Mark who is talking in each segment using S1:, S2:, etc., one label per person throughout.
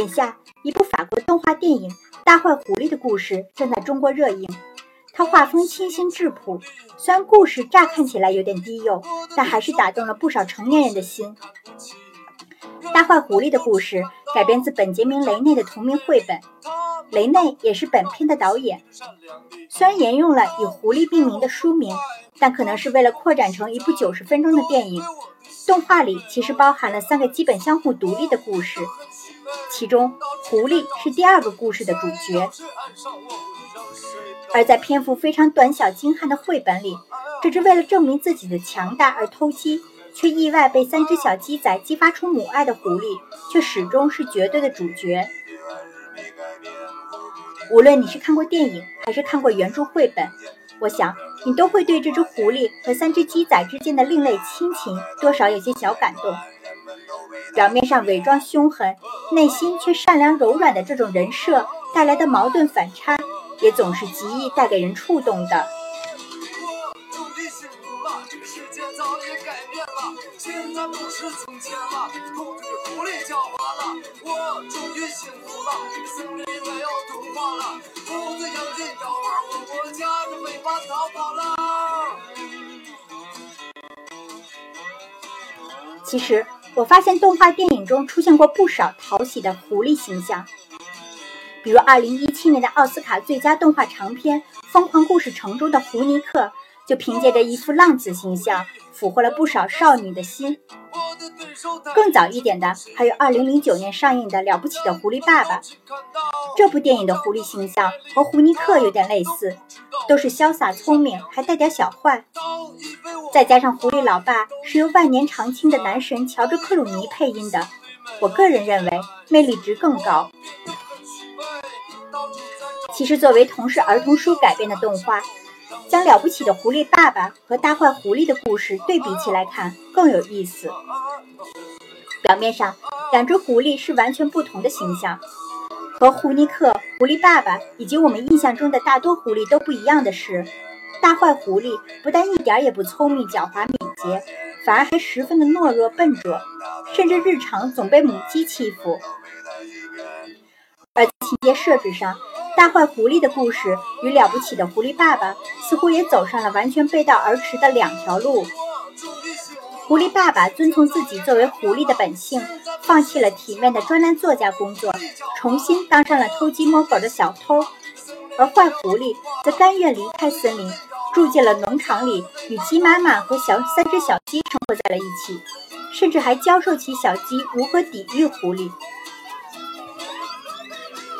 S1: 眼下，一部法国动画电影《大坏狐狸的故事》正在中国热映。它画风清新质朴，虽然故事乍看起来有点低幼，但还是打动了不少成年人的心。《大坏狐狸的故事》改编自本杰明·雷内的同名绘本，雷内也是本片的导演。虽然沿用了以狐狸命名的书名，但可能是为了扩展成一部九十分钟的电影。动画里其实包含了三个基本相互独立的故事，其中狐狸是第二个故事的主角。而在篇幅非常短小精悍的绘本里，这只为了证明自己的强大而偷鸡，却意外被三只小鸡仔激发出母爱的狐狸，却始终是绝对的主角。无论你是看过电影，还是看过原著绘本，我想你都会对这只狐狸和三只鸡仔之间的另类亲情多少有些小感动。表面上伪装凶狠，内心却善良柔软的这种人设带来的矛盾反差，也总是极易带给人触动的。其实，我发现动画电影中出现过不少讨喜的狐狸形象，比如2017年的奥斯卡最佳动画长片《疯狂故事城》中的胡尼克，就凭借着一副浪子形象，俘获了不少少女的心。更早一点的，还有2009年上映的《了不起的狐狸爸爸》。这部电影的狐狸形象和胡尼克有点类似，都是潇洒聪明，还带点小坏。再加上狐狸老爸是由万年长青的男神乔治·克鲁尼配音的，我个人认为魅力值更高。其实，作为同是儿童书改编的动画，将《了不起的狐狸爸爸》和《大坏狐狸》的故事对比起来看更有意思。表面上，两只狐狸是完全不同的形象。和胡尼克、狐狸爸爸以及我们印象中的大多狐狸都不一样的是，大坏狐狸不但一点也不聪明、狡猾、敏捷，反而还十分的懦弱、笨拙，甚至日常总被母鸡欺负。而情节设置上，大坏狐狸的故事与了不起的狐狸爸爸似乎也走上了完全背道而驰的两条路。狐狸爸爸遵从自己作为狐狸的本性，放弃了体面的专栏作家工作，重新当上了偷鸡摸狗的小偷；而坏狐狸则甘愿离开森林，住进了农场里，与鸡妈妈和小三只小鸡生活在了一起，甚至还教授起小鸡如何抵御狐狸。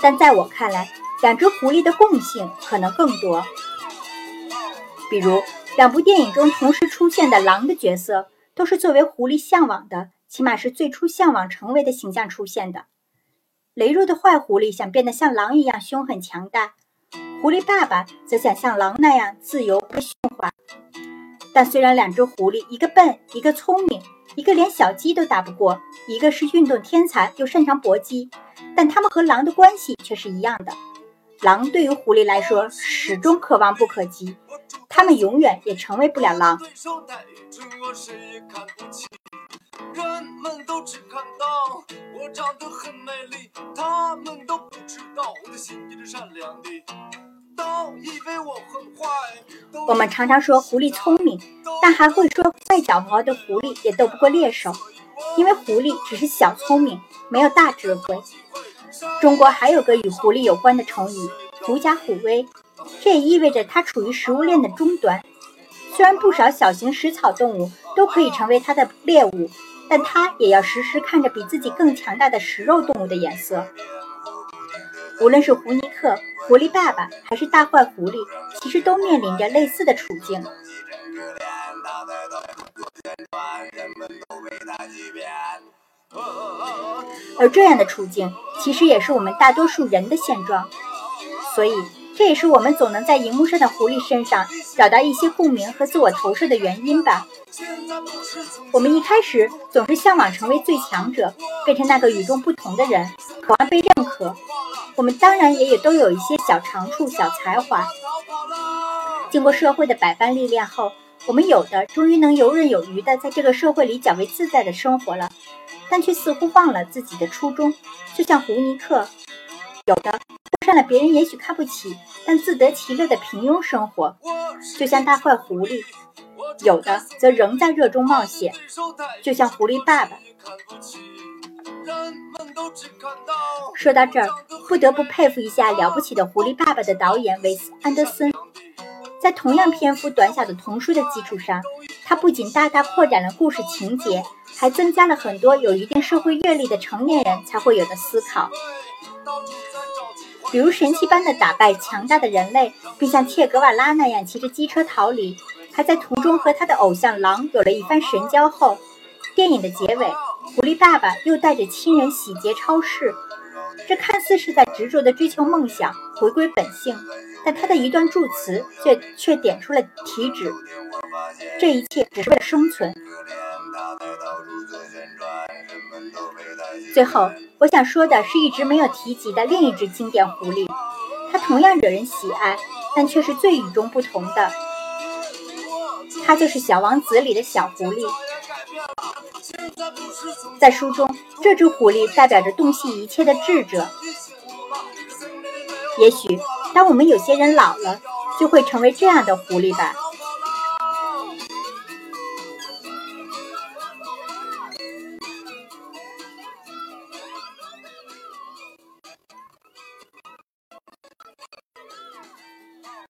S1: 但在我看来，两只狐狸的共性可能更多，比如两部电影中同时出现的狼的角色。都是作为狐狸向往的，起码是最初向往成为的形象出现的。羸弱的坏狐狸想变得像狼一样凶狠强大，狐狸爸爸则想像狼那样自由不驯化。但虽然两只狐狸，一个笨，一个聪明，一个连小鸡都打不过，一个是运动天才又擅长搏击，但它们和狼的关系却是一样的。狼对于狐狸来说始终可望不可及，它们永远也成为不了狼。人们都只看到我长得很美丽，他们都不知道我的心地是善良的，都以为我很坏。我们常常说狐狸聪明，但还会说再狡猾的狐狸也斗不过猎手，因为狐狸只是小聪明，没有大智慧。中国还有个与狐狸有关的成语“狐假虎威”，这也意味着它处于食物链的终端。虽然不少小型食草动物都可以成为它的猎物，但它也要时时看着比自己更强大的食肉动物的眼色。无论是胡尼克、狐狸爸爸，还是大坏狐狸，其实都面临着类似的处境。而这样的处境，其实也是我们大多数人的现状。所以，这也是我们总能在荧幕上的狐狸身上找到一些共鸣和自我投射的原因吧。我们一开始总是向往成为最强者，变成那个与众不同的人，渴望被认可。我们当然也也都有一些小长处、小才华。经过社会的百般历练后，我们有的终于能游刃有余的在这个社会里较为自在的生活了，但却似乎忘了自己的初衷，就像胡尼克；有的过上了别人也许看不起但自得其乐的平庸生活，就像大坏狐狸；有的则仍在热衷冒险，就像狐狸爸爸。说到这儿，不得不佩服一下了不起的《狐狸爸爸》的导演韦斯·安德森。在同样篇幅短小的童书的基础上，他不仅大大扩展了故事情节，还增加了很多有一定社会阅历的成年人才会有的思考。比如神奇般的打败强大的人类，并像切格瓦拉那样骑着机车逃离，还在途中和他的偶像狼有了一番神交后，电影的结尾，狐狸爸爸又带着亲人洗劫超市。这看似是在执着地追求梦想，回归本性，但他的一段祝词却却点出了题旨：这一切只是为了生存。最后，我想说的是一直没有提及的另一只经典狐狸，它同样惹人喜爱，但却是最与众不同的。它就是《小王子》里的小狐狸。在书中，这只狐狸代表着洞悉一切的智者。也许，当我们有些人老了，就会成为这样的狐狸吧。